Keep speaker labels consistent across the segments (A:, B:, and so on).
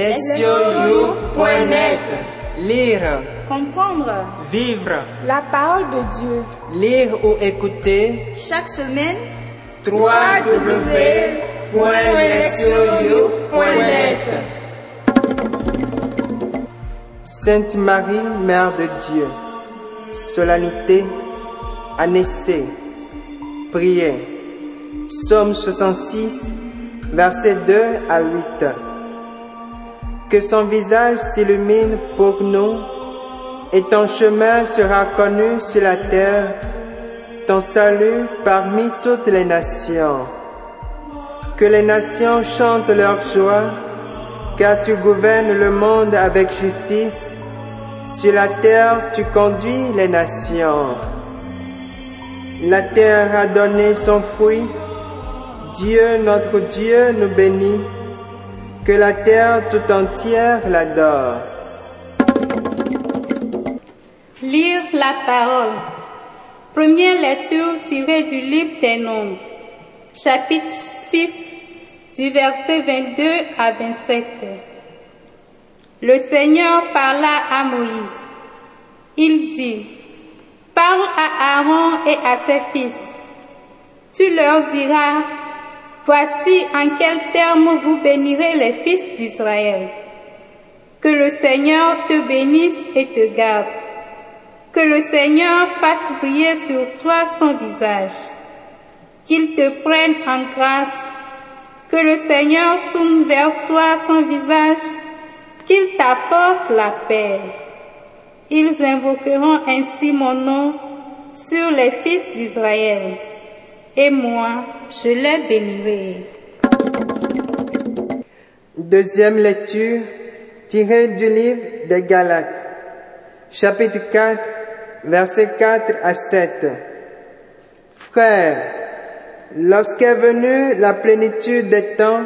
A: Lesioyou.net Lire,
B: Comprendre
A: vivre,
C: La parole de Dieu.
A: lire ou écouter
B: chaque semaine
A: www.lesioyou.net Sainte Marie, Mère de Dieu, solennité, anessée, prière. Psaume 66, versets 2 à 8. Que son visage s'illumine pour nous et ton chemin sera connu sur la terre, ton salut parmi toutes les nations. Que les nations chantent leur joie, car tu gouvernes le monde avec justice. Sur la terre, tu conduis les nations. La terre a donné son fruit. Dieu, notre Dieu, nous bénit. Que la terre tout entière l'adore.
B: Lire la parole. Première lecture tirée du livre des Nombres, chapitre 6, du verset 22 à 27. Le Seigneur parla à Moïse. Il dit, Parle à Aaron et à ses fils. Tu leur diras, Voici en quels termes vous bénirez les fils d'Israël. Que le Seigneur te bénisse et te garde. Que le Seigneur fasse briller sur toi son visage. Qu'il te prenne en grâce. Que le Seigneur tourne vers toi son visage. Qu'il t'apporte la paix. Ils invoqueront ainsi mon nom sur les fils d'Israël. Et moi, je les bénirai.
A: Deuxième lecture tirée du livre des Galates, chapitre 4, versets 4 à 7. Frères, lorsqu'est venue la plénitude des temps,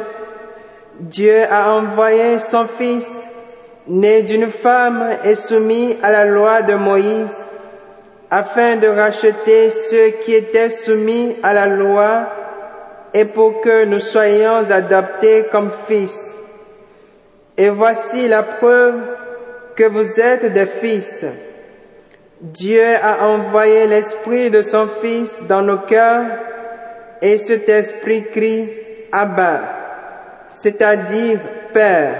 A: Dieu a envoyé son Fils, né d'une femme et soumis à la loi de Moïse, afin de racheter ceux qui étaient soumis à la loi et pour que nous soyons adoptés comme fils. Et voici la preuve que vous êtes des fils. Dieu a envoyé l'Esprit de son Fils dans nos cœurs et cet Esprit crie Abba, c'est-à-dire Père.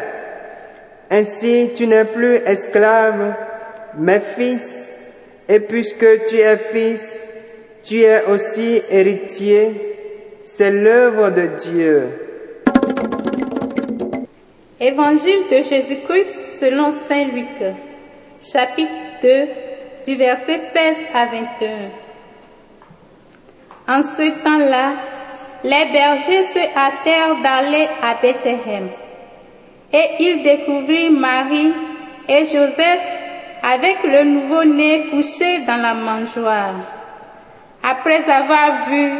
A: Ainsi tu n'es plus esclave, mais fils, et puisque tu es fils, tu es aussi héritier. C'est l'œuvre de Dieu.
B: Évangile de Jésus-Christ selon Saint Luc, chapitre 2, du verset 16 à 21. En ce temps-là, les bergers se hâtèrent d'aller à Bethléem. Et ils découvrirent Marie et Joseph avec le nouveau-né couché dans la mangeoire. Après avoir vu,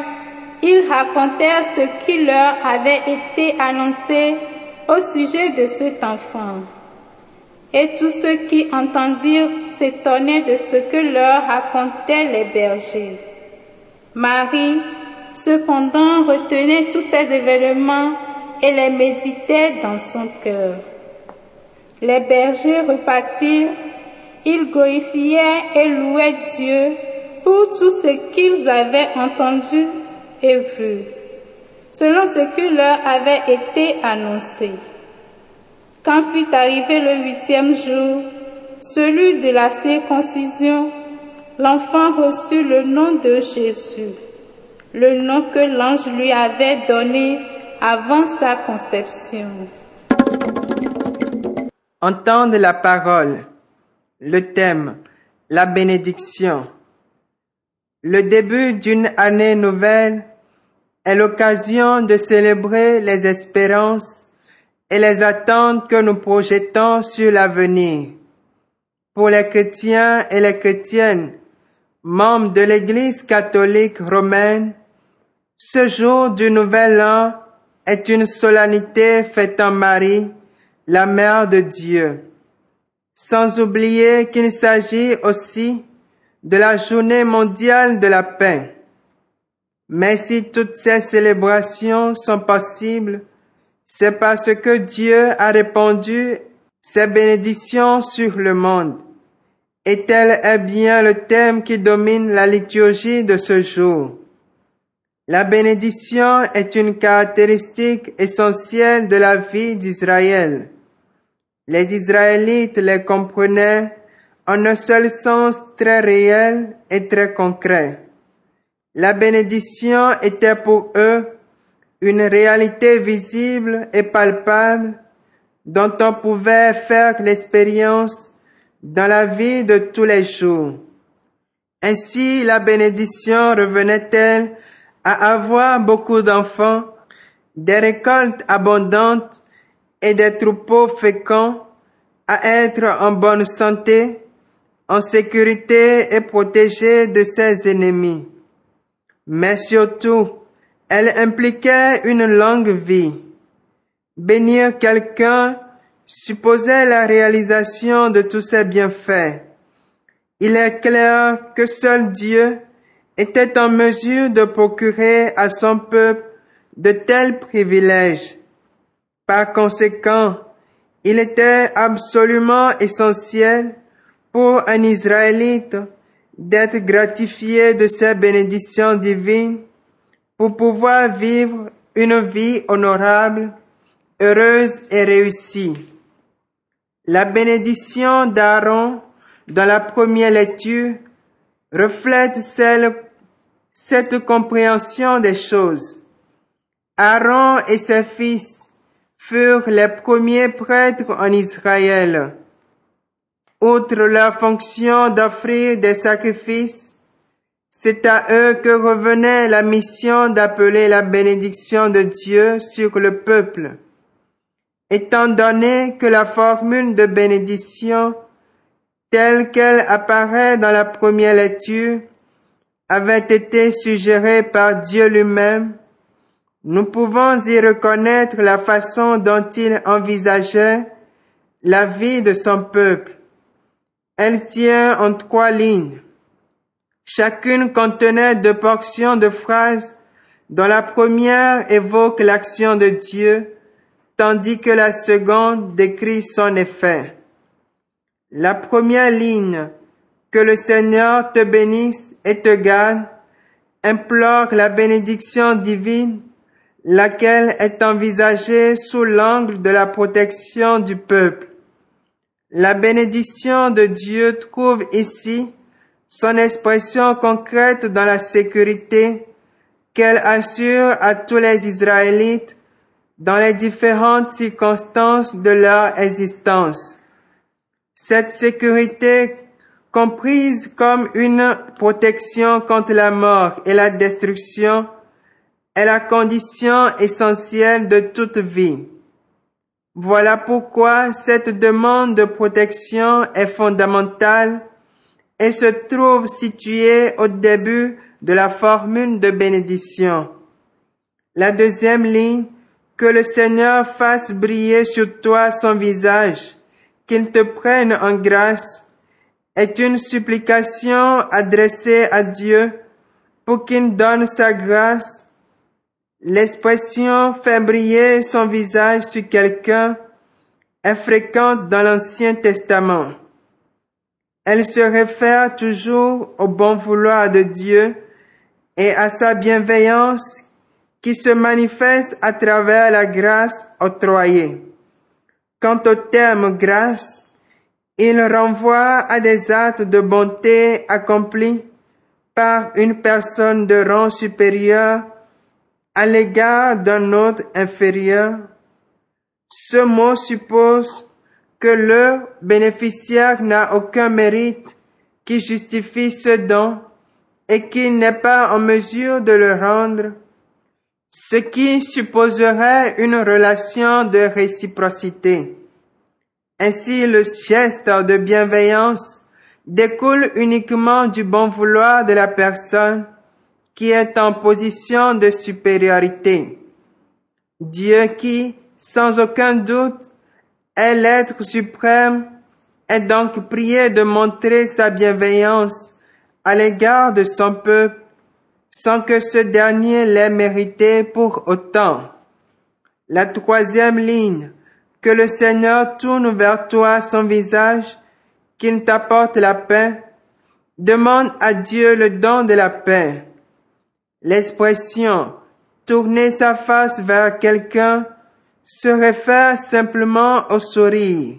B: ils racontèrent ce qui leur avait été annoncé au sujet de cet enfant. Et tous ceux qui entendirent s'étonnaient de ce que leur racontaient les bergers. Marie, cependant, retenait tous ces événements et les méditait dans son cœur. Les bergers repartirent, ils glorifiaient et louaient Dieu pour tout ce qu'ils avaient entendu et vu, selon ce qui leur avait été annoncé. Quand fut arrivé le huitième jour, celui de la circoncision, l'enfant reçut le nom de Jésus, le nom que l'ange lui avait donné avant sa conception.
A: Entendre la parole. Le thème, la bénédiction. Le début d'une année nouvelle est l'occasion de célébrer les espérances et les attentes que nous projetons sur l'avenir. Pour les chrétiens et les chrétiennes, membres de l'Église catholique romaine, ce jour du nouvel an est une solennité faite en Marie, la Mère de Dieu. Sans oublier qu'il s'agit aussi de la journée mondiale de la paix. Mais si toutes ces célébrations sont possibles, c'est parce que Dieu a répandu ses bénédictions sur le monde. Et tel est bien le thème qui domine la liturgie de ce jour. La bénédiction est une caractéristique essentielle de la vie d'Israël. Les Israélites les comprenaient en un seul sens très réel et très concret. La bénédiction était pour eux une réalité visible et palpable dont on pouvait faire l'expérience dans la vie de tous les jours. Ainsi, la bénédiction revenait-elle à avoir beaucoup d'enfants, des récoltes abondantes et des troupeaux féconds, à être en bonne santé, en sécurité et protégé de ses ennemis. Mais surtout, elle impliquait une longue vie. Bénir quelqu'un supposait la réalisation de tous ses bienfaits. Il est clair que seul Dieu était en mesure de procurer à son peuple de tels privilèges. Par conséquent, il était absolument essentiel pour un Israélite d'être gratifié de ces bénédictions divines pour pouvoir vivre une vie honorable, heureuse et réussie. La bénédiction d'Aaron dans la première lecture reflète cette compréhension des choses. Aaron et ses fils furent les premiers prêtres en Israël. Outre leur fonction d'offrir des sacrifices, c'est à eux que revenait la mission d'appeler la bénédiction de Dieu sur le peuple. Étant donné que la formule de bénédiction telle qu'elle apparaît dans la première lecture avait été suggérée par Dieu lui-même, nous pouvons y reconnaître la façon dont il envisageait la vie de son peuple. Elle tient en trois lignes. Chacune contenait deux portions de phrases dont la première évoque l'action de Dieu, tandis que la seconde décrit son effet. La première ligne, que le Seigneur te bénisse et te garde, implore la bénédiction divine, laquelle est envisagée sous l'angle de la protection du peuple. La bénédiction de Dieu trouve ici son expression concrète dans la sécurité qu'elle assure à tous les Israélites dans les différentes circonstances de leur existence. Cette sécurité, comprise comme une protection contre la mort et la destruction, est la condition essentielle de toute vie. Voilà pourquoi cette demande de protection est fondamentale et se trouve située au début de la formule de bénédiction. La deuxième ligne, que le Seigneur fasse briller sur toi son visage, qu'il te prenne en grâce, est une supplication adressée à Dieu pour qu'il donne sa grâce. L'expression fait briller son visage sur quelqu'un est fréquente dans l'Ancien Testament. Elle se réfère toujours au bon vouloir de Dieu et à sa bienveillance qui se manifeste à travers la grâce octroyée. Quant au terme grâce, il renvoie à des actes de bonté accomplis par une personne de rang supérieur à l'égard d'un autre inférieur. Ce mot suppose que le bénéficiaire n'a aucun mérite qui justifie ce don et qu'il n'est pas en mesure de le rendre, ce qui supposerait une relation de réciprocité. Ainsi, le geste de bienveillance découle uniquement du bon vouloir de la personne qui est en position de supériorité. Dieu qui, sans aucun doute, est l'être suprême, est donc prié de montrer sa bienveillance à l'égard de son peuple, sans que ce dernier l'ait mérité pour autant. La troisième ligne, que le Seigneur tourne vers toi son visage, qu'il t'apporte la paix. Demande à Dieu le don de la paix. L'expression tourner sa face vers quelqu'un se réfère simplement au sourire.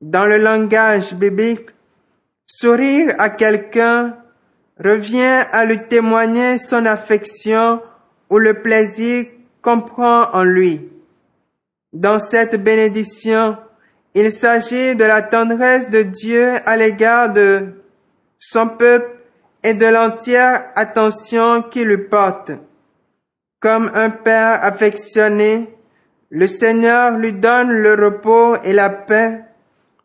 A: Dans le langage biblique, sourire à quelqu'un revient à lui témoigner son affection ou le plaisir qu'on prend en lui. Dans cette bénédiction, il s'agit de la tendresse de Dieu à l'égard de son peuple et de l'entière attention qu'il lui porte. Comme un père affectionné, le Seigneur lui donne le repos et la paix,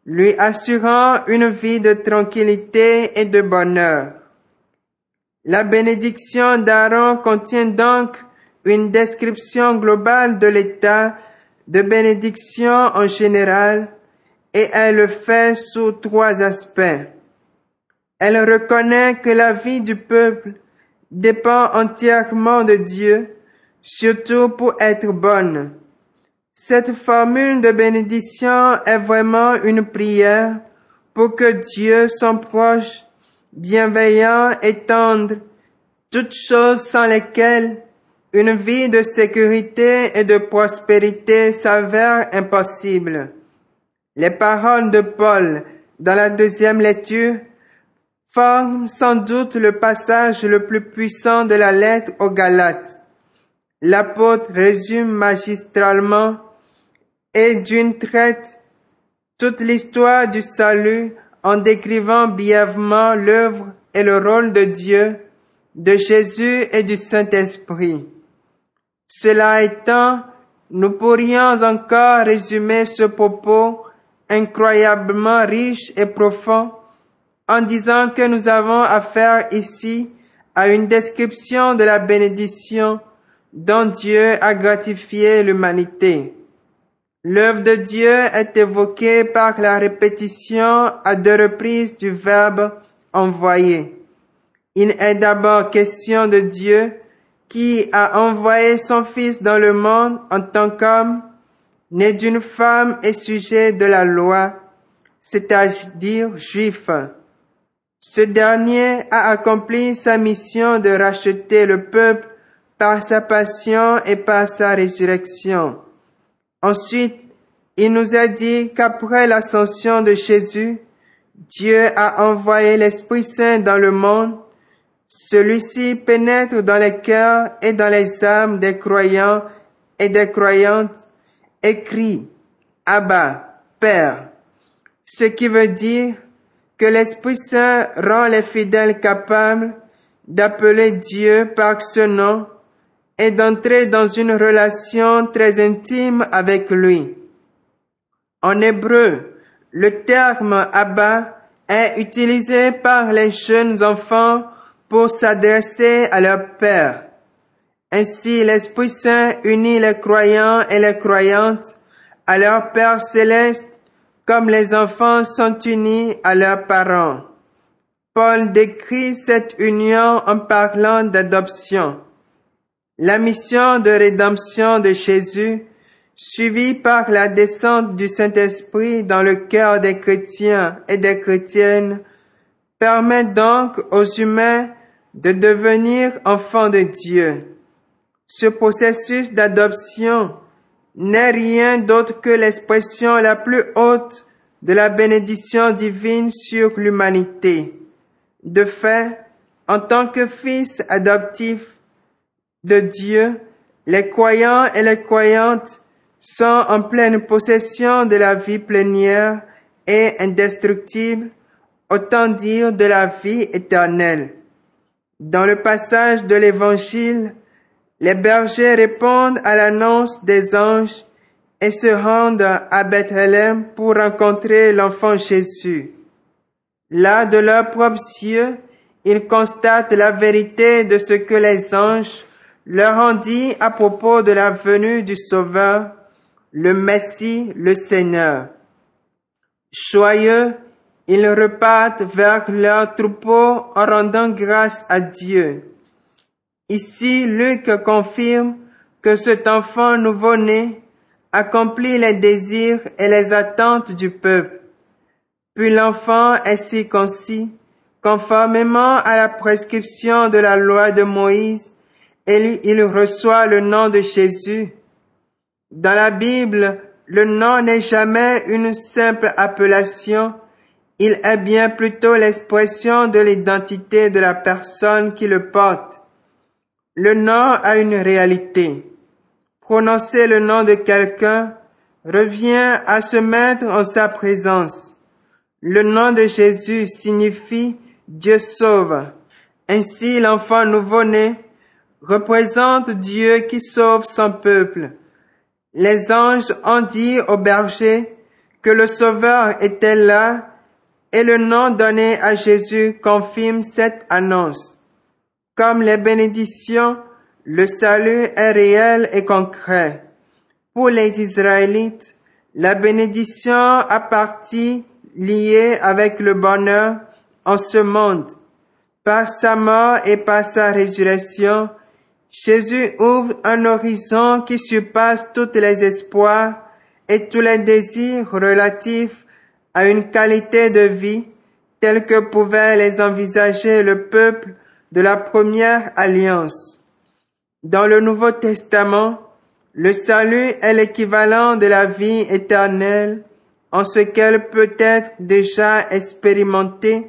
A: lui assurant une vie de tranquillité et de bonheur. La bénédiction d'Aaron contient donc une description globale de l'état de bénédiction en général et elle le fait sous trois aspects. Elle reconnaît que la vie du peuple dépend entièrement de Dieu, surtout pour être bonne. Cette formule de bénédiction est vraiment une prière pour que Dieu, son proche, bienveillant et tendre, toutes choses sans lesquelles une vie de sécurité et de prospérité s'avère impossible. Les paroles de Paul dans la deuxième lecture forment sans doute le passage le plus puissant de la lettre aux Galates. L'apôtre résume magistralement et d'une traite toute l'histoire du salut en décrivant brièvement l'œuvre et le rôle de Dieu, de Jésus et du Saint-Esprit. Cela étant, nous pourrions encore résumer ce propos incroyablement riche et profond en disant que nous avons affaire ici à une description de la bénédiction dont Dieu a gratifié l'humanité. L'œuvre de Dieu est évoquée par la répétition à deux reprises du verbe envoyer. Il est d'abord question de Dieu qui a envoyé son Fils dans le monde en tant qu'homme, né d'une femme et sujet de la loi, c'est-à-dire juif. Ce dernier a accompli sa mission de racheter le peuple par sa passion et par sa résurrection. Ensuite, il nous a dit qu'après l'ascension de Jésus, Dieu a envoyé l'Esprit Saint dans le monde. Celui-ci pénètre dans les cœurs et dans les âmes des croyants et des croyantes et crie Abba, Père, ce qui veut dire que l'Esprit Saint rend les fidèles capables d'appeler Dieu par ce nom et d'entrer dans une relation très intime avec lui. En hébreu, le terme Abba est utilisé par les jeunes enfants pour s'adresser à leur Père. Ainsi, l'Esprit Saint unit les croyants et les croyantes à leur Père céleste comme les enfants sont unis à leurs parents. Paul décrit cette union en parlant d'adoption. La mission de rédemption de Jésus, suivie par la descente du Saint-Esprit dans le cœur des chrétiens et des chrétiennes, permet donc aux humains de devenir enfants de Dieu. Ce processus d'adoption n'est rien d'autre que l'expression la plus haute de la bénédiction divine sur l'humanité. De fait, en tant que fils adoptif, de Dieu, les croyants et les croyantes sont en pleine possession de la vie plénière et indestructible, autant dire de la vie éternelle. Dans le passage de l'Évangile, les bergers répondent à l'annonce des anges et se rendent à Bethléem pour rencontrer l'enfant Jésus. Là, de leurs propres yeux, ils constatent la vérité de ce que les anges leur ont dit à propos de la venue du Sauveur, le Messie, le Seigneur. Joyeux, ils repartent vers leur troupeau en rendant grâce à Dieu. Ici, Luc confirme que cet enfant nouveau-né accomplit les désirs et les attentes du peuple. Puis l'enfant est circoncis, conformément à la prescription de la loi de Moïse, et il reçoit le nom de Jésus. Dans la Bible, le nom n'est jamais une simple appellation, il est bien plutôt l'expression de l'identité de la personne qui le porte. Le nom a une réalité. Prononcer le nom de quelqu'un revient à se mettre en sa présence. Le nom de Jésus signifie Dieu sauve. Ainsi, l'enfant nouveau-né représente Dieu qui sauve son peuple. Les anges ont dit au berger que le Sauveur était là et le nom donné à Jésus confirme cette annonce. Comme les bénédictions, le salut est réel et concret. Pour les Israélites, la bénédiction a partie liée avec le bonheur en ce monde. Par sa mort et par sa résurrection, Jésus ouvre un horizon qui surpasse tous les espoirs et tous les désirs relatifs à une qualité de vie telle que pouvait les envisager le peuple de la première alliance. Dans le Nouveau Testament, le salut est l'équivalent de la vie éternelle en ce qu'elle peut être déjà expérimentée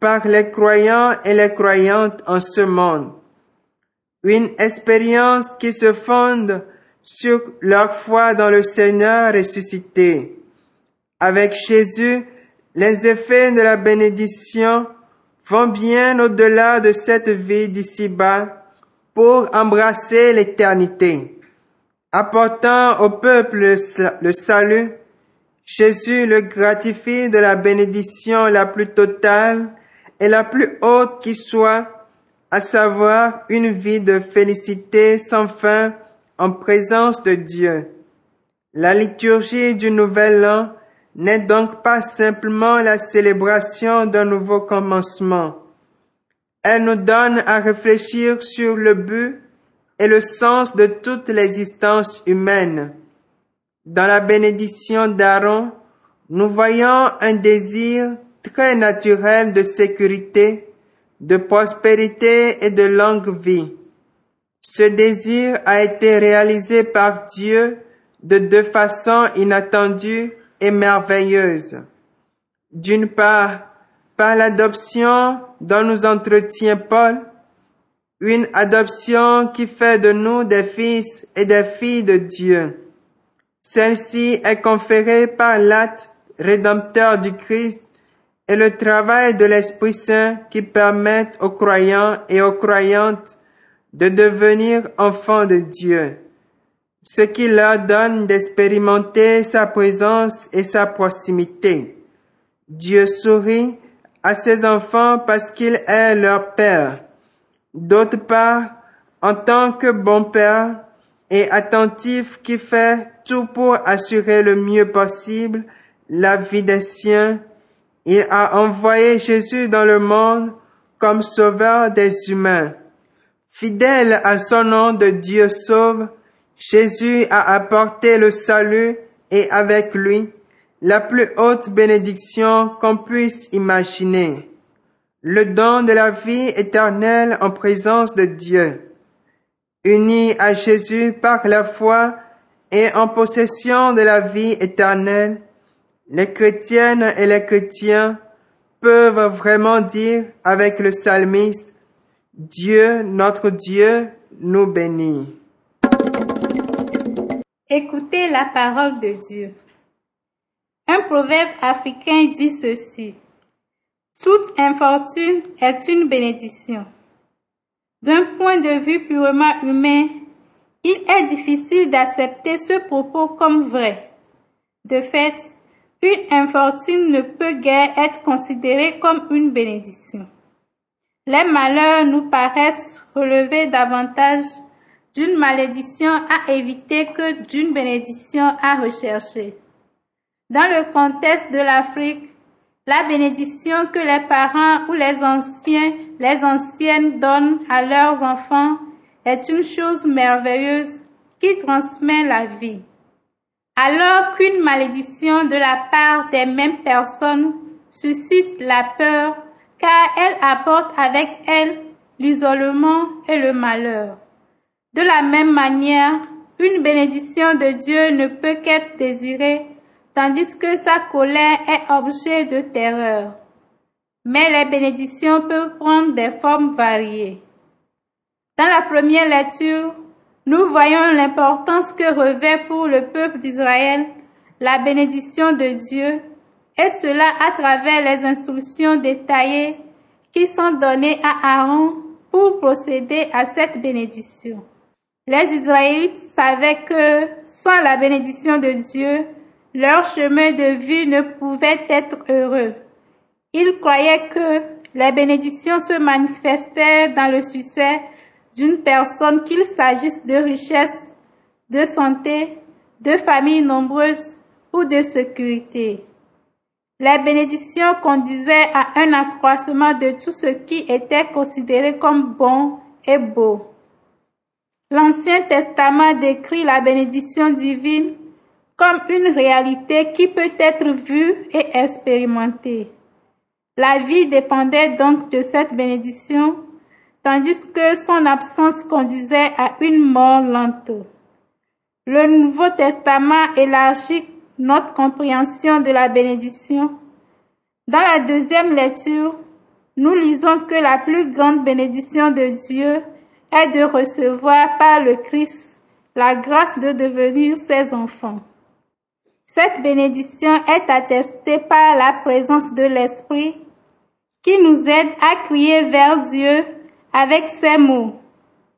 A: par les croyants et les croyantes en ce monde. Une expérience qui se fonde sur leur foi dans le Seigneur ressuscité. Avec Jésus, les effets de la bénédiction vont bien au-delà de cette vie d'ici-bas pour embrasser l'éternité. Apportant au peuple le salut, Jésus le gratifie de la bénédiction la plus totale et la plus haute qui soit, à savoir une vie de félicité sans fin en présence de Dieu. La liturgie du Nouvel An n'est donc pas simplement la célébration d'un nouveau commencement. Elle nous donne à réfléchir sur le but et le sens de toute l'existence humaine. Dans la bénédiction d'Aaron, nous voyons un désir très naturel de sécurité, de prospérité et de longue vie. Ce désir a été réalisé par Dieu de deux façons inattendues et merveilleuse. D'une part, par l'adoption dont nous entretient Paul, une adoption qui fait de nous des fils et des filles de Dieu. Celle-ci est conférée par l'acte rédempteur du Christ et le travail de l'Esprit Saint qui permettent aux croyants et aux croyantes de devenir enfants de Dieu ce qui leur donne d'expérimenter sa présence et sa proximité. Dieu sourit à ses enfants parce qu'il est leur Père. D'autre part, en tant que bon Père et attentif qui fait tout pour assurer le mieux possible la vie des siens, il a envoyé Jésus dans le monde comme sauveur des humains. Fidèle à son nom de Dieu sauve, Jésus a apporté le salut et avec lui la plus haute bénédiction qu'on puisse imaginer, le don de la vie éternelle en présence de Dieu. Unis à Jésus par la foi et en possession de la vie éternelle, les chrétiennes et les chrétiens peuvent vraiment dire avec le psalmiste, Dieu, notre Dieu, nous bénit.
B: Écoutez la parole de Dieu. Un proverbe africain dit ceci. Toute infortune est une bénédiction. D'un point de vue purement humain, il est difficile d'accepter ce propos comme vrai. De fait, une infortune ne peut guère être considérée comme une bénédiction. Les malheurs nous paraissent relever davantage d'une malédiction à éviter que d'une bénédiction à rechercher. Dans le contexte de l'Afrique, la bénédiction que les parents ou les anciens, les anciennes donnent à leurs enfants est une chose merveilleuse qui transmet la vie. Alors qu'une malédiction de la part des mêmes personnes suscite la peur, car elle apporte avec elle l'isolement et le malheur. De la même manière, une bénédiction de Dieu ne peut qu'être désirée, tandis que sa colère est objet de terreur. Mais les bénédictions peuvent prendre des formes variées. Dans la première lecture, nous voyons l'importance que revêt pour le peuple d'Israël la bénédiction de Dieu, et cela à travers les instructions détaillées qui sont données à Aaron pour procéder à cette bénédiction. Les Israélites savaient que sans la bénédiction de Dieu, leur chemin de vie ne pouvait être heureux. Ils croyaient que les bénédictions se manifestaient dans le succès d'une personne qu'il s'agisse de richesse, de santé, de familles nombreuses ou de sécurité. Les bénédictions conduisaient à un accroissement de tout ce qui était considéré comme bon et beau. L'Ancien Testament décrit la bénédiction divine comme une réalité qui peut être vue et expérimentée. La vie dépendait donc de cette bénédiction, tandis que son absence conduisait à une mort lente. Le Nouveau Testament élargit notre compréhension de la bénédiction. Dans la deuxième lecture, nous lisons que la plus grande bénédiction de Dieu est de recevoir par le Christ la grâce de devenir ses enfants. Cette bénédiction est attestée par la présence de l'Esprit qui nous aide à crier vers Dieu avec ces mots.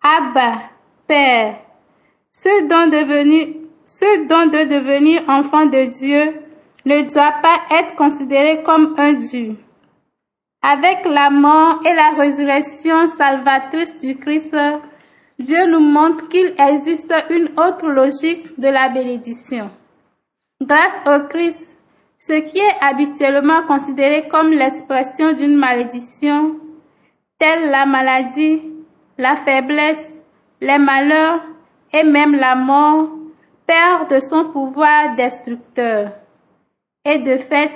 B: Abba, Père. Ce don, devenu, ce don de devenir enfant de Dieu ne doit pas être considéré comme un dû. Avec la mort et la résurrection salvatrice du Christ, Dieu nous montre qu'il existe une autre logique de la bénédiction. Grâce au Christ, ce qui est habituellement considéré comme l'expression d'une malédiction, telle la maladie, la faiblesse, les malheurs et même la mort, perd de son pouvoir destructeur. Et de fait,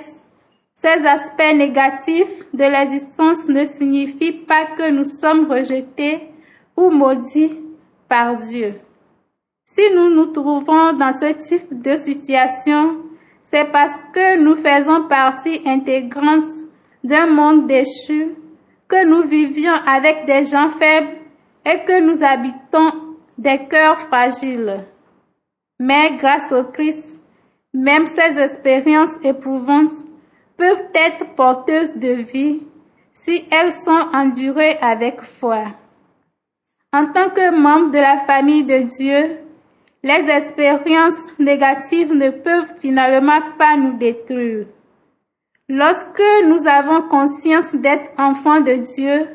B: ces aspects négatifs de l'existence ne signifient pas que nous sommes rejetés ou maudits par Dieu. Si nous nous trouvons dans ce type de situation, c'est parce que nous faisons partie intégrante d'un monde déchu, que nous vivions avec des gens faibles et que nous habitons des cœurs fragiles. Mais grâce au Christ, même ces expériences éprouvantes peuvent être porteuses de vie si elles sont endurées avec foi. En tant que membre de la famille de Dieu, les expériences négatives ne peuvent finalement pas nous détruire. Lorsque nous avons conscience d'être enfants de Dieu,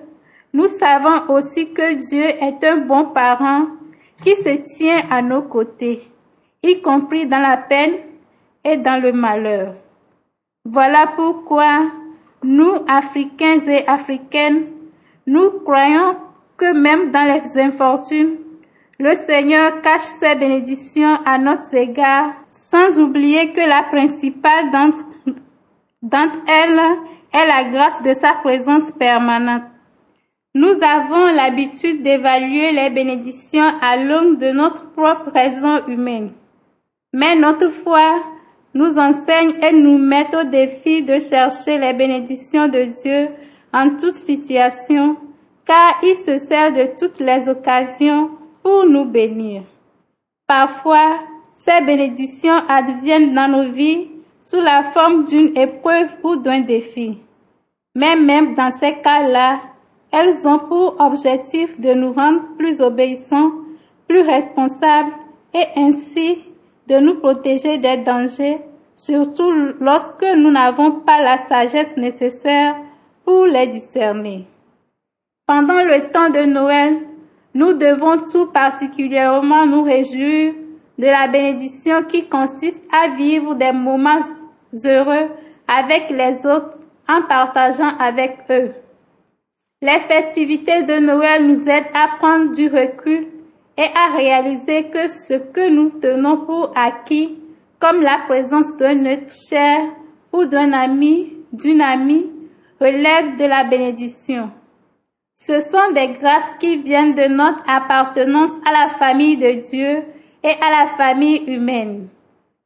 B: nous savons aussi que Dieu est un bon parent qui se tient à nos côtés, y compris dans la peine et dans le malheur. Voilà pourquoi nous, Africains et Africaines, nous croyons que même dans les infortunes, le Seigneur cache ses bénédictions à notre égard, sans oublier que la principale d'entre elles est la grâce de sa présence permanente. Nous avons l'habitude d'évaluer les bénédictions à l'aune de notre propre raison humaine. Mais notre foi nous enseigne et nous met au défi de chercher les bénédictions de Dieu en toute situation, car il se sert de toutes les occasions pour nous bénir. Parfois, ces bénédictions adviennent dans nos vies sous la forme d'une épreuve ou d'un défi. Mais même dans ces cas-là, elles ont pour objectif de nous rendre plus obéissants, plus responsables et ainsi de nous protéger des dangers, surtout lorsque nous n'avons pas la sagesse nécessaire pour les discerner. Pendant le temps de Noël, nous devons tout particulièrement nous réjouir de la bénédiction qui consiste à vivre des moments heureux avec les autres en partageant avec eux. Les festivités de Noël nous aident à prendre du recul et à réaliser que ce que nous tenons pour acquis, comme la présence d'un être cher ou d'un ami, d'une amie, relève de la bénédiction. Ce sont des grâces qui viennent de notre appartenance à la famille de Dieu et à la famille humaine.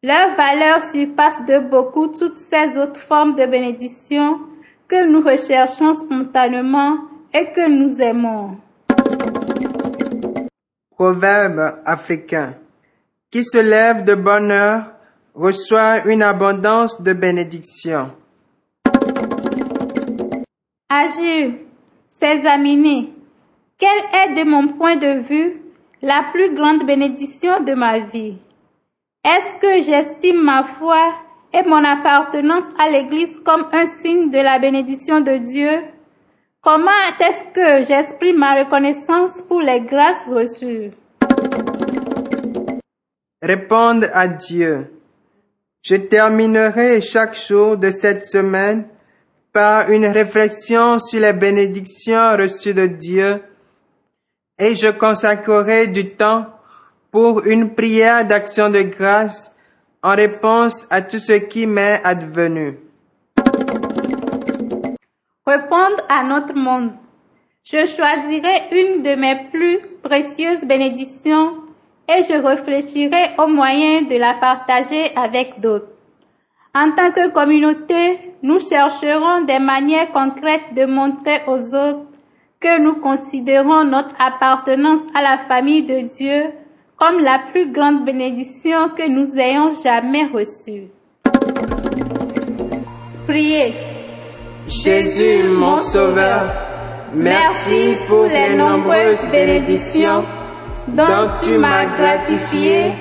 B: Leur valeur surpasse de beaucoup toutes ces autres formes de bénédiction que nous recherchons spontanément et que nous aimons.
A: Proverbe africain. Qui se lève de bonne heure reçoit une abondance de bénédictions.
B: Agir, s'examiner. Quelle est de mon point de vue la plus grande bénédiction de ma vie? Est-ce que j'estime ma foi et mon appartenance à l'Église comme un signe de la bénédiction de Dieu? Comment est-ce que j'exprime ma reconnaissance pour les grâces reçues?
A: Répondre à Dieu. Je terminerai chaque jour de cette semaine par une réflexion sur les bénédictions reçues de Dieu et je consacrerai du temps pour une prière d'action de grâce en réponse à tout ce qui m'est advenu.
B: Répondre à notre monde. Je choisirai une de mes plus précieuses bénédictions et je réfléchirai aux moyens de la partager avec d'autres. En tant que communauté, nous chercherons des manières concrètes de montrer aux autres que nous considérons notre appartenance à la famille de Dieu comme la plus grande bénédiction que nous ayons jamais reçue. Priez.
A: Jésus, mon Sauveur, merci pour les nombreuses bénédictions dont tu m'as gratifié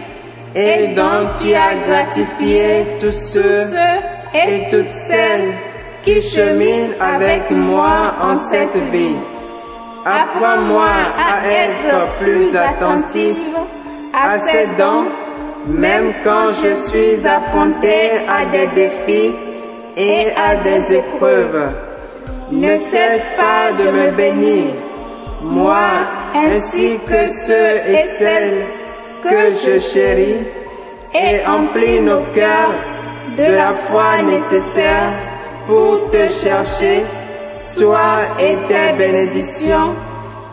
A: et dont tu as gratifié tous ceux et toutes celles qui cheminent avec moi en cette vie. Apprends-moi à être plus attentif à ces dons, même quand je suis affronté à des défis et à des épreuves. Ne cesse pas de me bénir, moi ainsi que ceux et celles que je chéris, et emplis nos cœurs de la foi nécessaire pour te chercher, soit et tes bénédictions,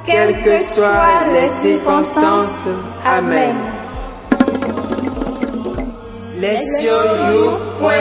A: quelles que soient les circonstances. Amen. Lesioyou.net